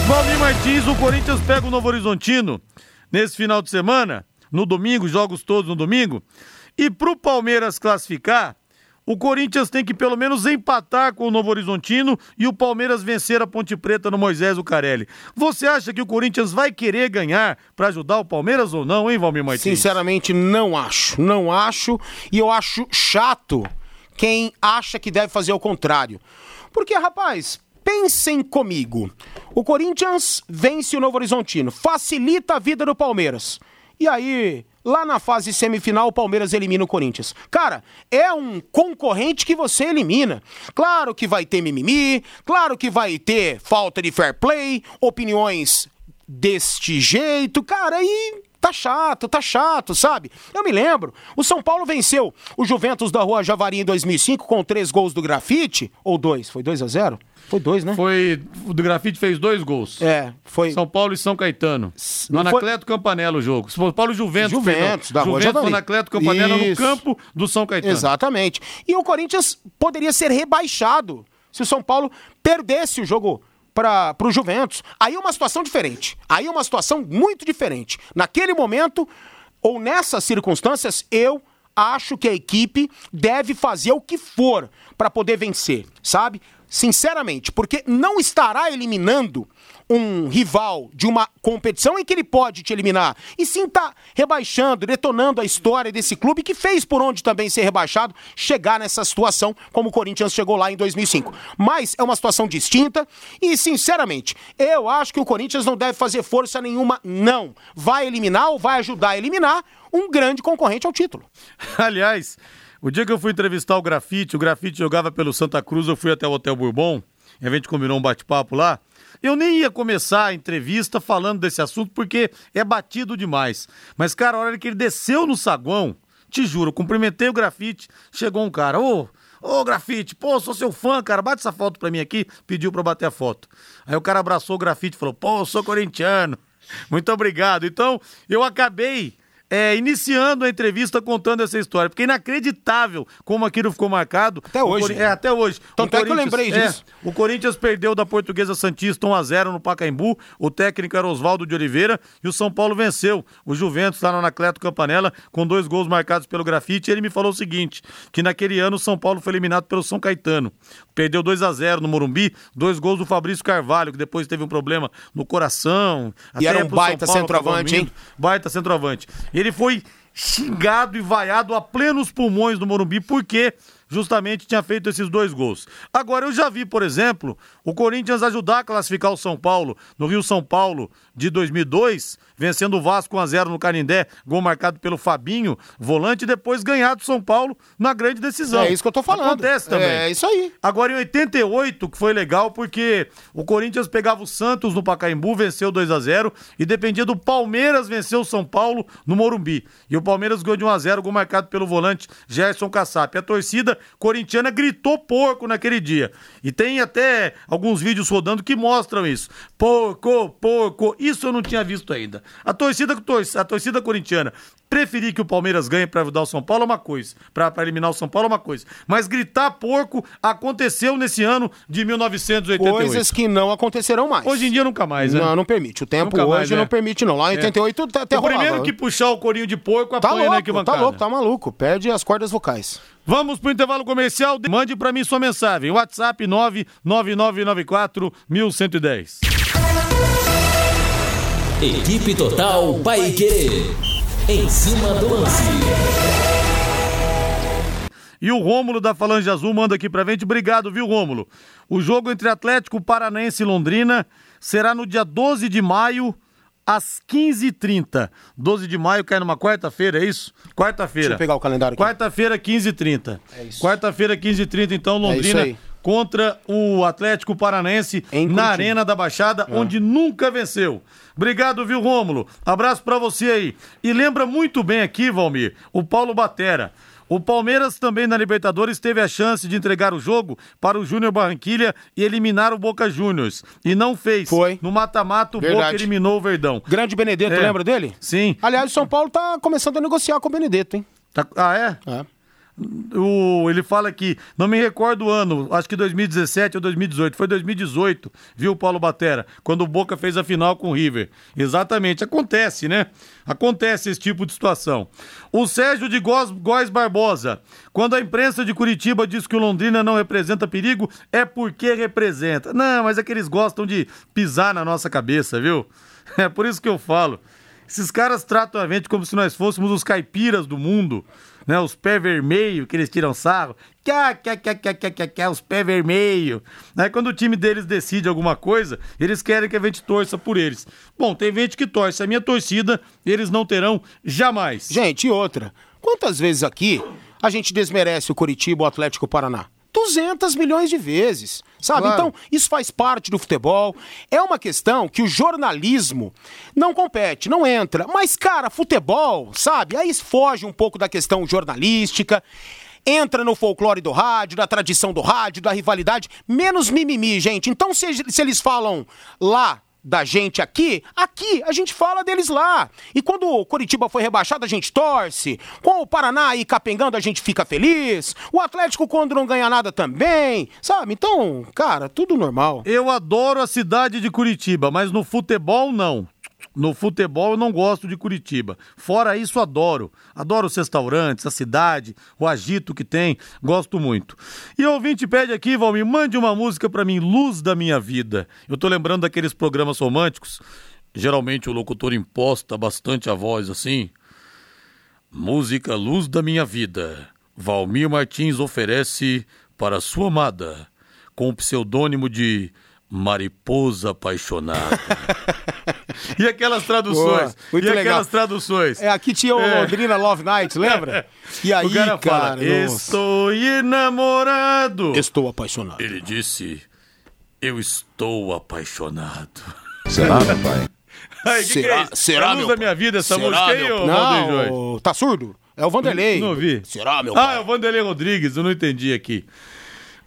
Valmir Martins, o Corinthians pega o Novo Horizontino nesse final de semana, no domingo, jogos todos no domingo. E pro Palmeiras classificar, o Corinthians tem que pelo menos empatar com o Novo Horizontino e o Palmeiras vencer a Ponte Preta no Moisés Lucarelli. Você acha que o Corinthians vai querer ganhar para ajudar o Palmeiras ou não, hein, Valmir Martins? Sinceramente, não acho. Não acho. E eu acho chato quem acha que deve fazer o contrário. Porque, rapaz, pensem comigo. O Corinthians vence o Novo Horizontino, facilita a vida do Palmeiras. E aí, lá na fase semifinal, o Palmeiras elimina o Corinthians. Cara, é um concorrente que você elimina. Claro que vai ter mimimi, claro que vai ter falta de fair play, opiniões deste jeito, cara, e Tá chato, tá chato, sabe? Eu me lembro, o São Paulo venceu o Juventus da Rua Javari em 2005 com três gols do Grafite, ou dois, foi 2 a 0 Foi dois, né? Foi, o do Grafite fez dois gols. É, foi... São Paulo e São Caetano. No Não foi- Anacleto Campanella o jogo. São Paulo e Juventus. Juventus, da. Rua Juventus Javari. Anacleto Campanella no campo do São Caetano. Exatamente. E o Corinthians poderia ser rebaixado se o São Paulo perdesse o jogo para o Juventus. Aí é uma situação diferente. Aí é uma situação muito diferente. Naquele momento, ou nessas circunstâncias, eu acho que a equipe deve fazer o que for para poder vencer, sabe? Sinceramente, porque não estará eliminando um rival de uma competição em que ele pode te eliminar. E sim tá rebaixando, detonando a história desse clube que fez por onde também ser rebaixado, chegar nessa situação como o Corinthians chegou lá em 2005. Mas é uma situação distinta e, sinceramente, eu acho que o Corinthians não deve fazer força nenhuma, não. Vai eliminar ou vai ajudar a eliminar um grande concorrente ao título. Aliás, o dia que eu fui entrevistar o Grafite, o Grafite jogava pelo Santa Cruz, eu fui até o Hotel Bourbon, e a gente combinou um bate-papo lá. Eu nem ia começar a entrevista falando desse assunto porque é batido demais. Mas, cara, a hora que ele desceu no saguão, te juro, cumprimentei o Grafite, chegou um cara, ô, ô Grafite, pô, sou seu fã, cara, bate essa foto pra mim aqui, pediu pra eu bater a foto. Aí o cara abraçou o Grafite e falou, pô, sou corintiano, muito obrigado. Então, eu acabei é, iniciando a entrevista contando essa história, porque é inacreditável como aquilo ficou marcado. Até hoje. É, até hoje. Tanto O é que eu lembrei disso. o Corinthians perdeu da Portuguesa Santista 1x0 no Pacaembu. O técnico era Oswaldo de Oliveira e o São Paulo venceu. O Juventus lá no Anacleto Campanella com dois gols marcados pelo grafite. Ele me falou o seguinte: que naquele ano o São Paulo foi eliminado pelo São Caetano. Perdeu 2 a 0 no Morumbi, dois gols do Fabrício Carvalho, que depois teve um problema no coração. E era um baita Paulo centroavante, hein? Baita centroavante. Ele foi xingado e vaiado a plenos pulmões do Morumbi porque justamente tinha feito esses dois gols. Agora eu já vi, por exemplo, o Corinthians ajudar a classificar o São Paulo no Rio São Paulo de 2002, vencendo o Vasco 1 a 0 no Canindé, gol marcado pelo Fabinho, volante e depois ganhar do São Paulo na grande decisão. É isso que eu tô falando. Acontece também. É isso aí. Agora em 88, que foi legal porque o Corinthians pegava o Santos no Pacaembu, venceu 2 a 0 e dependia do Palmeiras vencer o São Paulo no Morumbi. E o Palmeiras ganhou de 1 a 0, gol marcado pelo volante Gerson Kassap. A torcida corintiana gritou porco naquele dia. E tem até alguns vídeos rodando que mostram isso. Porco, porco. Isso eu não tinha visto ainda. A torcida, a torcida corintiana preferir que o Palmeiras ganhe para ajudar o São Paulo é uma coisa, para eliminar o São Paulo é uma coisa. Mas gritar porco aconteceu nesse ano de 1988. Coisas que não acontecerão mais. Hoje em dia nunca mais, né? Não, não permite. O tempo Nunca hoje mais, não é. permite, não. Lá em É. 88 até até o primeiro rolava. que puxar o corinho de porco Tá apanha na louco, arquibancada. tá louco, tá maluco. Perde as cordas vocais. Vamos pro intervalo comercial. Mande pra mim sua mensagem. WhatsApp 99994 1110. Equipe Total Paiquerê. Em cima do lance. E o Rômulo da Falange Azul manda aqui pra gente. Obrigado, viu, Rômulo? O jogo entre Atlético Paranaense e Londrina será no dia 12 de maio, às 15h30. 12 de maio cai numa quarta-feira, é isso? Quarta-feira. Deixa eu pegar o calendário aqui. Quarta-feira, 15h30. É isso. Quarta-feira, 15h30, então, Londrina aí. Contra o Atlético Paranaense Em na. É. Arena da Baixada, onde nunca venceu. Obrigado, viu, Rômulo? Abraço pra você aí. E lembra muito bem aqui, Valmir, o Paulo Batera. O Palmeiras também na Libertadores teve a chance de entregar o jogo para o Júnior Barranquilha e eliminar o Boca Juniors. E não fez. Foi. No mata-mata, o Boca Verdade. eliminou o Verdão. Grande Benedetto, É. lembra dele? Sim. Aliás, o São Paulo tá começando a negociar com o Benedetto, hein? Tá- Ah, é? É. O, ele fala que, não me recordo o ano, acho que 2017 ou 2018, foi 2018, viu, Paulo Batera? Quando o Boca fez a final com o River. Exatamente, acontece, né? Acontece esse tipo de situação. O Sérgio de Góes Barbosa, quando a imprensa de Curitiba diz que o Londrina não representa perigo, é porque representa. Não, mas é que eles gostam de pisar na nossa cabeça, viu? É por isso que eu falo. Esses caras tratam a gente como se nós fôssemos os caipiras do mundo, né? Os pé vermelho que eles tiram sarro. Cá, cá, cá, cá, cá, cá, cá, os pé vermelho. Aí quando o time deles decide alguma coisa, eles querem que a gente torça por eles. Bom, tem gente que torce. A minha torcida, eles não terão jamais. Gente, e outra. Quantas vezes aqui a gente desmerece o Curitiba o Atlético Paraná? 200 milhões de vezes, sabe? Claro. Então, isso faz parte do futebol. É uma questão que o jornalismo não compete, não entra. Mas, cara, futebol, sabe? Aí foge um pouco da questão jornalística. Entra no folclore do rádio, da tradição do rádio, da rivalidade. Menos mimimi, gente. Então, se, se eles falam lá da gente aqui, aqui a gente fala deles lá. E quando o Curitiba foi rebaixado, a gente torce. Com o Paraná aí capengando, a gente fica feliz. O Atlético, quando não ganha nada, também. Sabe? Então, cara, tudo normal. Eu adoro a cidade de Curitiba, mas no futebol não. No futebol eu não gosto de Curitiba. Fora isso, adoro. Adoro os restaurantes, a cidade, o agito que tem. Gosto muito. E o ouvinte pede aqui, Valmir, mande uma música para mim, Luz da Minha Vida. Eu tô lembrando daqueles programas românticos. Geralmente o locutor imposta bastante a voz assim. Música Luz da Minha Vida. Valmir Martins oferece para sua amada, com o pseudônimo de Mariposa Apaixonada. e aquelas traduções? Boa, e legal. aquelas traduções? É, aqui tinha o É. Londrina Love Night, lembra? E aí, o cara, fala, cara, nossa. estou enamorado. Estou apaixonado. Ele disse, eu estou apaixonado. Será, meu pai? Ai, que que Será- é isso? será, meu da minha vida, essa Será, música aí, ô? Não, tá surdo? É o Vanderlei. Não ouvi. Será, meu Ah, pai? é o Vanderlei Rodrigues, eu não entendi aqui.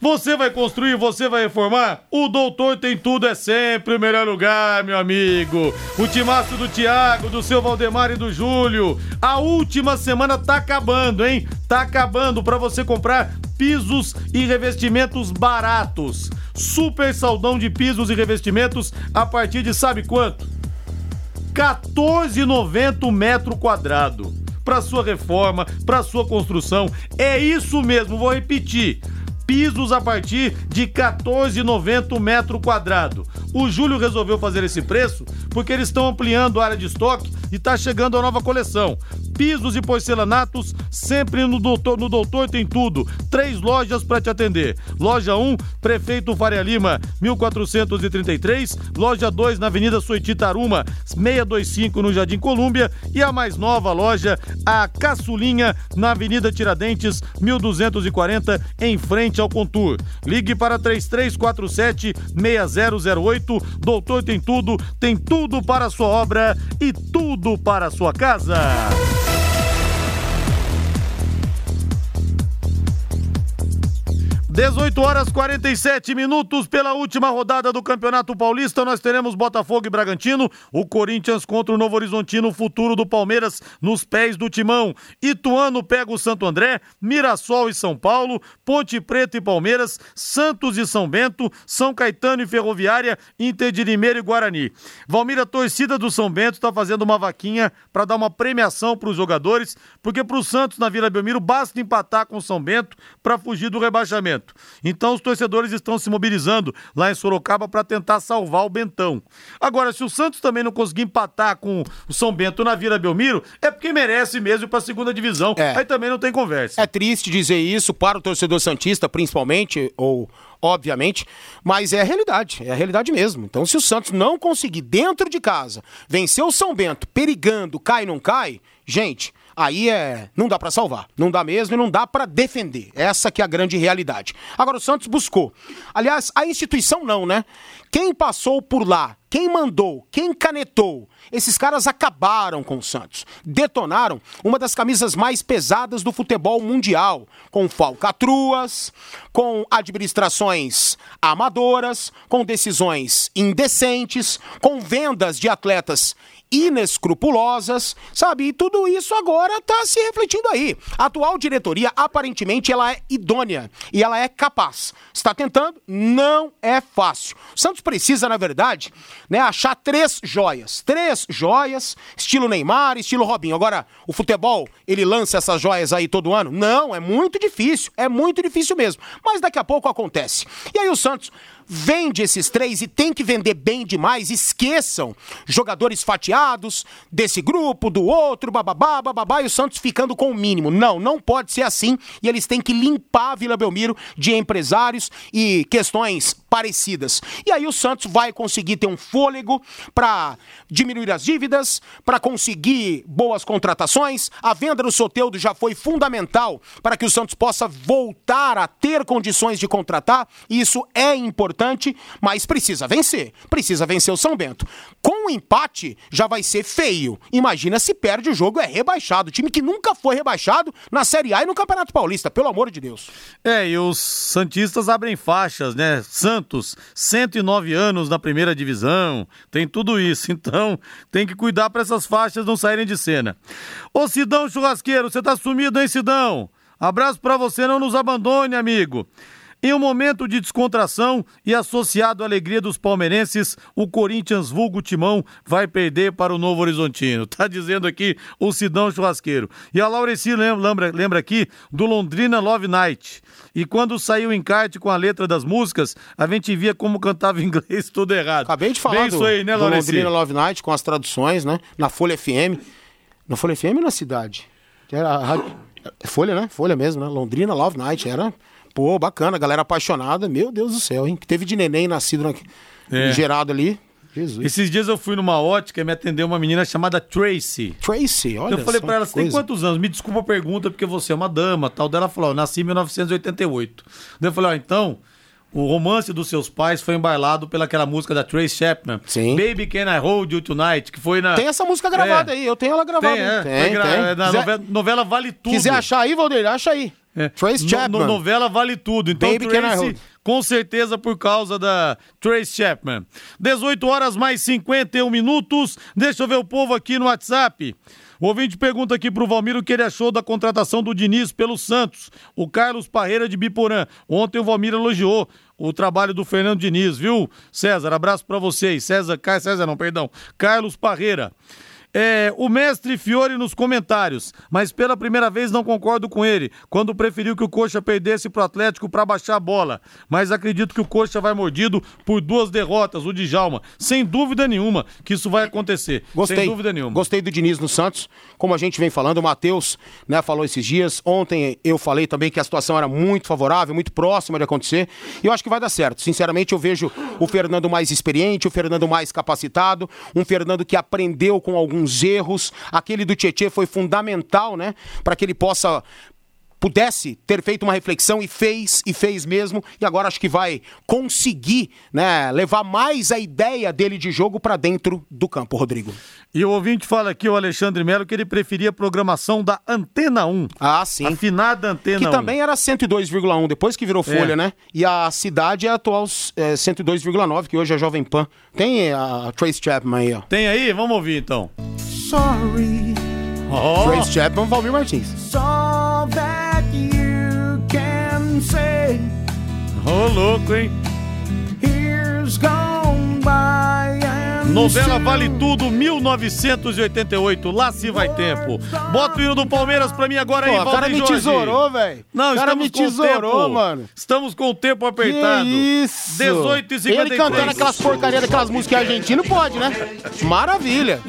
Você vai construir, você vai reformar? O Doutor Tem Tudo é sempre o melhor lugar, meu amigo. O timaço do Tiago, do seu Valdemar e do Júlio. A última semana tá acabando, hein? Tá acabando para você comprar pisos e revestimentos baratos. Super saldão de pisos e revestimentos a partir de sabe quanto? 14,90 o metro quadrado. Para sua reforma, para sua construção. É isso mesmo, vou repetir. Pisos a partir de 14,90 o metro quadrado. O Júlio resolveu fazer esse preço porque eles estão ampliando a área de estoque e está chegando a nova coleção. Pisos e porcelanatos, sempre no Doutor, no Doutor tem tudo. Três lojas para te atender. Loja 1, Prefeito Faria Lima, 1433. Loja 2, na Avenida Soititaruma, 625 no Jardim Colúmbia. E a mais nova loja, a Caçulinha, na Avenida Tiradentes, 1240, em frente ao Contour. Ligue para 3347-6008. Doutor tem tudo, tem tudo para a sua obra e tudo para a sua casa. Dezoito horas 47 minutos pela última rodada do Campeonato Paulista. Nós teremos Botafogo e Bragantino, o Corinthians contra o Novo Horizontino, o futuro do Palmeiras nos pés do Timão. Ituano pega o Santo André, Mirassol e São Paulo, Ponte Preta e Palmeiras, Santos e São Bento, São Caetano e Ferroviária, Inter de Limeira e Guarani. Valmir, a torcida do São Bento está fazendo uma vaquinha para dar uma premiação para os jogadores, porque para o Santos na Vila Belmiro basta empatar com o São Bento para fugir do rebaixamento. Então os torcedores estão se mobilizando lá em Sorocaba para tentar salvar o Bentão. Agora, se o Santos também não conseguir empatar com o São Bento na Vila Belmiro, é porque merece mesmo para a segunda divisão. É. Aí também não tem conversa. É triste dizer isso para o torcedor Santista, principalmente, ou obviamente, mas é a realidade, é a realidade mesmo. Então, se o Santos não conseguir dentro de casa vencer o São Bento, perigando, cai não cai, gente, aí é, não dá pra salvar, não dá mesmo e não dá pra defender. Essa que é a grande realidade. Agora o Santos buscou. Aliás, a instituição não, né? Quem passou por lá, quem mandou, quem canetou, esses caras acabaram com o Santos. Detonaram uma das camisas mais pesadas do futebol mundial, com falcatruas, com administrações amadoras, com decisões indecentes, com vendas de atletas inescrupulosas, sabe? E tudo isso agora está se refletindo aí. A atual diretoria, aparentemente, ela é idônea e ela é capaz. Está tentando? Não é fácil. O Santos precisa, na verdade, né, achar três joias. Três joias, estilo Neymar, estilo Robinho. Agora, o futebol, ele lança essas joias aí todo ano? Não, é muito difícil. É muito difícil mesmo. Mas daqui a pouco acontece. E aí o Santos vende esses três e tem que vender bem demais. Esqueçam jogadores fatiados desse grupo, do outro, bababá, bababá, e o Santos ficando com o mínimo. Não, não pode ser assim. E eles têm que limpar a Vila Belmiro de empresários e questões parecidas. E aí o Santos vai conseguir ter um fôlego para diminuir as dívidas, para conseguir boas contratações. A venda do Soteudo já foi fundamental para que o Santos possa voltar a ter condições de contratar. Isso é importante, mas precisa vencer. Precisa vencer o São Bento. Com o empate, já vai ser feio. Imagina se perde o jogo, é rebaixado. Time que nunca foi rebaixado na Série A e no Campeonato Paulista, pelo amor de Deus. É, e os Santistas abrem faixas, né? Santos, 109 anos na primeira divisão, tem tudo isso. Então, tem que cuidar para essas faixas não saírem de cena. Ô Sidão Churrasqueiro, você tá sumido, hein, Sidão? Abraço para você, não nos abandone, amigo. Em um momento de descontração e associado à alegria dos palmeirenses, o Corinthians vulgo Timão vai perder para o Novo Horizontino. Tá dizendo aqui o Sidão Churrasqueiro. E a Laureci lembra, lembra aqui do Londrina Love Night. E quando saiu o encarte com a letra das músicas, a gente via como cantava em inglês tudo errado. Acabei de falar Bem do, isso aí, né, do? Londrina Love Night com as traduções, né? Na Folha FM. Na Folha FM ou na cidade? Era é Folha, né? Folha mesmo, né? Londrina Love Night. Era, pô, bacana. Galera apaixonada. Meu Deus do céu, hein? Que teve de neném nascido, na... É. gerado ali. Jesus. Esses dias eu fui numa ótica e me atendeu uma menina chamada Tracy. Tracy, olha Eu falei pra ela, você tem quantos anos? Me desculpa a pergunta, porque você é uma dama, tal. Dela falou, eu nasci em 1988. Daí eu falei, ó, então, o romance dos seus pais foi embailado pelaquela música da Trace Chapman. Sim. Baby Can I Hold You Tonight, que foi na... Tem essa música gravada É. aí, eu tenho ela gravada. Tem, é. Foi gra- é, Na Quiser, novela, Vale Tudo. quiser achar aí, Valdeir, acha aí. É. Trace No- Chapman. No, novela vale tudo. Então, Baby Can I Tracy, Hold. Com certeza por causa da Trace Chapman. 18 horas mais 51 minutos. Deixa eu ver o povo aqui no WhatsApp. O ouvinte pergunta aqui pro Valmir o que ele achou da contratação do Diniz pelo Santos. O Carlos Parreira de Biporã. Ontem o Valmir elogiou o trabalho do Fernando Diniz, viu? César, abraço pra vocês. César, César não, perdão. Carlos Parreira. É, o mestre Fiore nos comentários, mas pela primeira vez não concordo com ele, quando preferiu que o Coxa perdesse pro Atlético para baixar a bola. Mas acredito que o Coxa vai mordido por duas derrotas, o Djalma. Sem dúvida nenhuma que isso vai acontecer. Gostei. Sem dúvida nenhuma. Gostei do Diniz no Santos. Como a gente vem falando, o Matheus né, falou esses dias. Ontem eu falei também que a situação era muito favorável, muito próxima de acontecer. E eu acho que vai dar certo. Sinceramente, eu vejo o Fernando mais experiente, o Fernando mais capacitado, um Fernando que aprendeu com alguns erros. Aquele do Tietê foi fundamental, né? Para que ele possa pudesse ter feito uma reflexão e fez, e fez mesmo, e agora acho que vai conseguir, né, levar mais a ideia dele de jogo para dentro do campo, Rodrigo. E o ouvinte fala aqui, o Alexandre Melo, que ele preferia a programação da Antena 1. Ah, sim. Afinada Antena Que 1. também era 102,1, depois que virou folha, É. né? E a cidade é a atual é, 102,9, que hoje é Jovem Pan. Tem a Trace Chapman aí, ó. Tem aí? Vamos ouvir então. Sorry. Oh. Ó, Trace Chapman, Valmir Martins. all that you can say. Oh, Ô, louco, hein? Years gone by and Novela Vale Tudo, 1988. Lá se vai tempo. Bota o hino do Palmeiras pra mim agora aí, Pô, o cara Valdir me Jorge. tesourou, velho. Não, o cara estamos me com o tesourou, tempo. mano. Estamos com o tempo apertado. Que isso? 18 e 53. Ele cantando aquelas porcarias daquelas músicas argentinas, pode, né? Maravilha.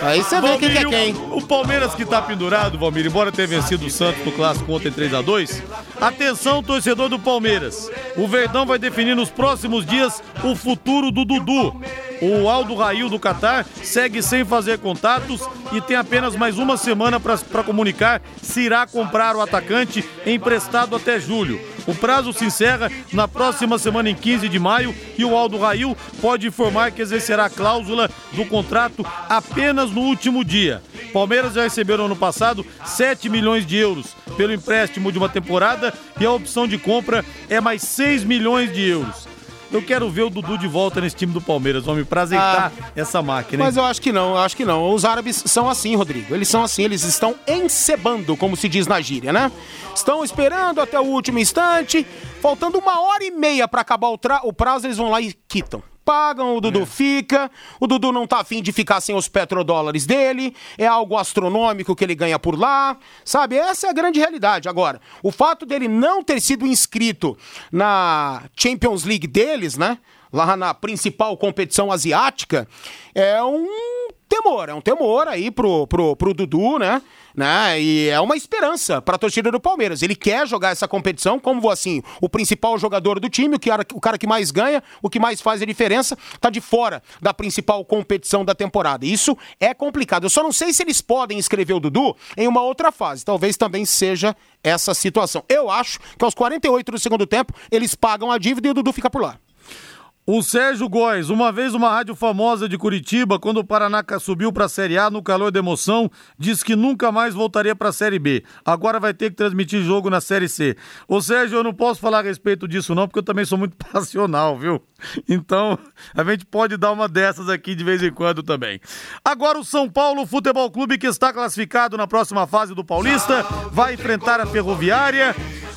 Aí você vê quem que é quem. O, o Palmeiras que tá pendurado, Valmir, embora tenha vencido o Santos no clássico ontem 3x2. Atenção, torcedor do Palmeiras. O Verdão vai definir nos próximos dias o futuro do Dudu. O Aldo Rail do Catar segue sem fazer contatos e tem apenas mais uma semana para comunicar se irá comprar o atacante emprestado até julho. O prazo se encerra na próxima semana, em 15 de maio, e o Aldo Rail pode informar que exercerá a cláusula do contrato apenas no último dia. Palmeiras já recebeu no ano passado 7 milhões de euros pelo empréstimo de uma temporada e a opção de compra é mais 6 milhões de euros. Eu quero ver o Dudu de volta nesse time do Palmeiras, vamos pra azeitar essa máquina. hein? Mas eu acho que não, eu acho que não. Os árabes são assim, Rodrigo. Eles são assim, eles estão encebando, como se diz na gíria, né? Estão esperando até o último instante. Faltando uma hora e meia pra acabar o, o prazo, eles vão lá e quitam. Pagam, o Dudu fica. O Dudu não tá afim de ficar sem os petrodólares dele. É algo astronômico que ele ganha por lá. Sabe? Essa é a grande realidade. Agora, o fato dele não ter sido inscrito na Champions League deles, né? Lá na principal competição asiática, é um temor, é um temor aí pro, pro, pro Dudu, né? né? E é uma esperança pra torcida do Palmeiras. Ele quer jogar essa competição como assim, o principal jogador do time, o cara, o cara que mais ganha, o que mais faz a diferença, tá de fora da principal competição da temporada. Isso é complicado. Eu só não sei se eles podem inscrever o Dudu em uma outra fase. Talvez também seja essa situação. Eu acho que aos 48 do segundo tempo, eles pagam a dívida e o Dudu fica por lá. O Sérgio Góes, uma vez uma rádio famosa de Curitiba, quando o Paraná subiu para a Série A no calor da emoção, disse que nunca mais voltaria para a Série B. Agora vai ter que transmitir jogo na Série C. Ô Sérgio, eu não posso falar a respeito disso não, porque eu também sou muito passional, viu? Então, a gente pode dar uma dessas aqui de vez em quando também. Agora o São Paulo Futebol Clube, que está classificado na próxima fase do Paulista, vai enfrentar a Ferroviária.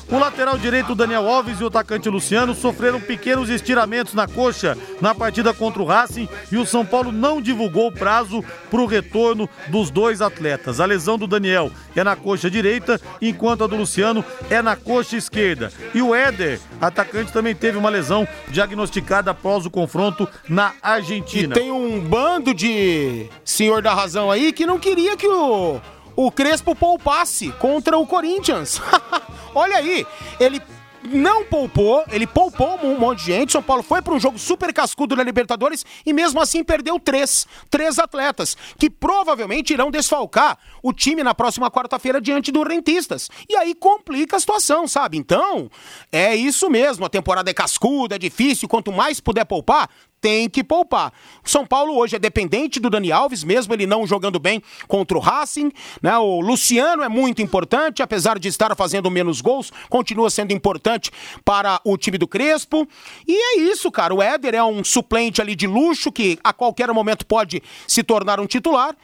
O lateral direito Daniel Alves e o atacante Luciano sofreram pequenos estiramentos na coxa na partida contra o Racing e o São Paulo não divulgou o prazo para o retorno dos dois atletas. A lesão do Daniel é na coxa direita, enquanto a do Luciano é na coxa esquerda. E o Éder, atacante, também teve uma lesão diagnosticada após o confronto na Argentina. E tem um bando de senhor da razão aí que não queria que o, o Crespo poupasse contra o Corinthians. Olha aí, ele não poupou, ele poupou um monte de gente. São Paulo foi para um jogo super cascudo na Libertadores e mesmo assim perdeu três. Três atletas que provavelmente irão desfalcar o time na próxima quarta-feira diante do Rentistas. E aí complica a situação, sabe? Então, é isso mesmo. A temporada é cascuda, é difícil. Quanto mais puder poupar, tem que poupar. O São Paulo hoje é dependente do Dani Alves, mesmo ele não jogando bem contra o Racing. Né? O Luciano é muito importante, apesar de estar fazendo menos gols, continua sendo importante para o time do Crespo. E é isso, cara. O Éder é um suplente ali de luxo que a qualquer momento pode se tornar um titular.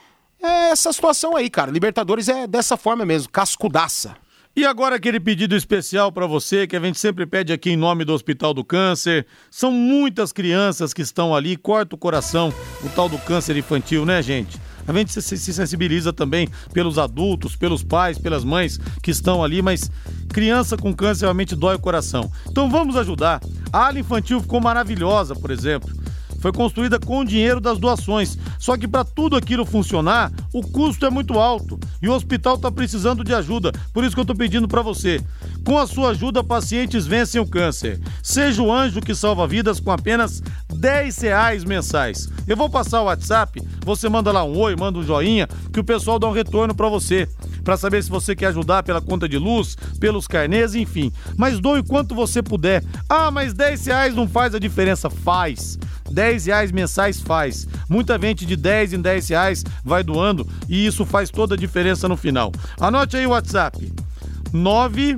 É essa situação aí, cara. Libertadores é dessa forma mesmo, cascudaça. E agora aquele pedido especial para você que a gente sempre pede aqui em nome do Hospital do Câncer. São muitas crianças que estão ali, corta o coração o tal do câncer infantil, né, gente? A gente se, se sensibiliza também pelos adultos, pelos pais, pelas mães que estão ali, mas criança com câncer realmente dói o coração. Então vamos ajudar. A ala infantil ficou maravilhosa, por exemplo foi construída com o dinheiro das doações. Só que para tudo aquilo funcionar, o custo é muito alto e o hospital está precisando de ajuda. Por isso que eu estou pedindo para você. Com a sua ajuda, pacientes vencem o câncer. Seja o anjo que salva vidas com apenas 10 reais mensais. Eu vou passar o WhatsApp, você manda lá um oi, manda um joinha, que o pessoal dá um retorno para você. Para saber se você quer ajudar pela conta de luz, pelos carnês, enfim. Mas doe quanto você puder. Ah, mas 10 reais não faz a diferença. Faz. 10 reais mensais faz. Muita gente de 10 em 10 reais vai doando e isso faz toda a diferença no final. Anote aí o WhatsApp. 9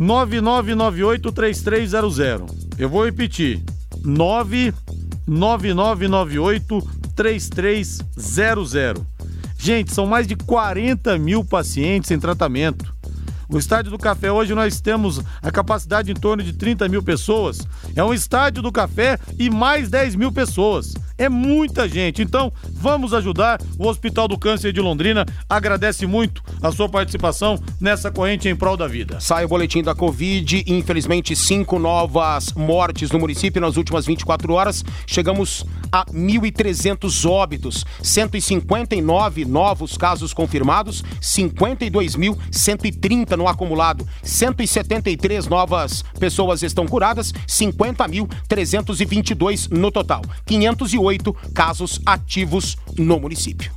99983300. Eu vou repetir. 999983300. Gente, são mais de 40 mil pacientes em tratamento. O Estádio do Café hoje nós temos a capacidade em torno de 30 mil pessoas. É um estádio do café e mais 10 mil pessoas. É muita gente. Então, vamos ajudar. O Hospital do Câncer de Londrina agradece muito a sua participação nessa corrente em prol da vida. Sai o boletim da Covid. Infelizmente, cinco novas mortes no município nas últimas 24 horas. Chegamos a 1.300 óbitos, 159 novos casos confirmados, 52.130 no acumulado, 173 novas pessoas estão curadas, 50.322 no total, 508 casos ativos no município.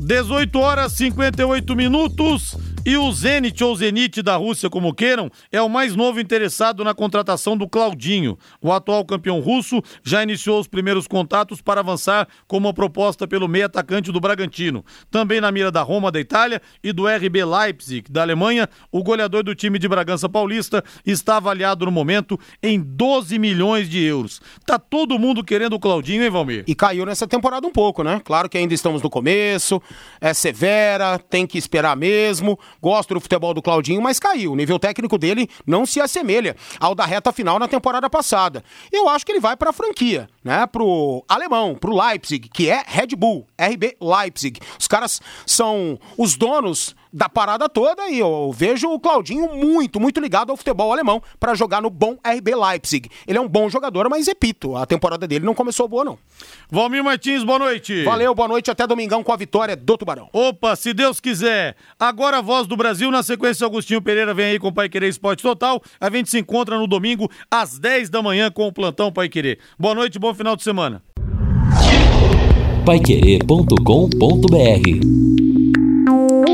18 horas 58 minutos. E o Zenit ou Zenit da Rússia, como queiram, é o mais novo interessado na contratação do Claudinho. O atual campeão russo já iniciou os primeiros contatos para avançar com uma proposta pelo meio atacante do Bragantino. Também na mira da Roma da Itália e do RB Leipzig da Alemanha, o goleador do time de Bragança Paulista está avaliado no momento em 12 milhões de euros. Tá todo mundo querendo o Claudinho, hein, Valmir? E caiu nessa temporada um pouco, né? Claro que ainda estamos no começo, é severa, tem que esperar mesmo. Gosto do futebol do Claudinho, mas caiu. O nível técnico dele não se assemelha ao da reta final na temporada passada. Eu acho que ele vai para a franquia, né? Pro alemão, pro Leipzig, que é Red Bull, RB Leipzig. Os caras são os donos da parada toda e eu vejo o Claudinho muito, muito ligado ao futebol alemão para jogar no bom RB Leipzig. Ele é um bom jogador, mas repito, a temporada dele não começou boa não. Valmir Martins, boa noite. Valeu, boa noite, até domingão com a vitória do Tubarão. Opa, se Deus quiser. Agora a voz do Brasil, na sequência Agostinho Pereira vem aí com o Pai Querer Esporte Total. A gente se encontra no domingo às 10 da manhã com o plantão Pai Querer. Boa noite, bom final de semana. Paiquerê.com.br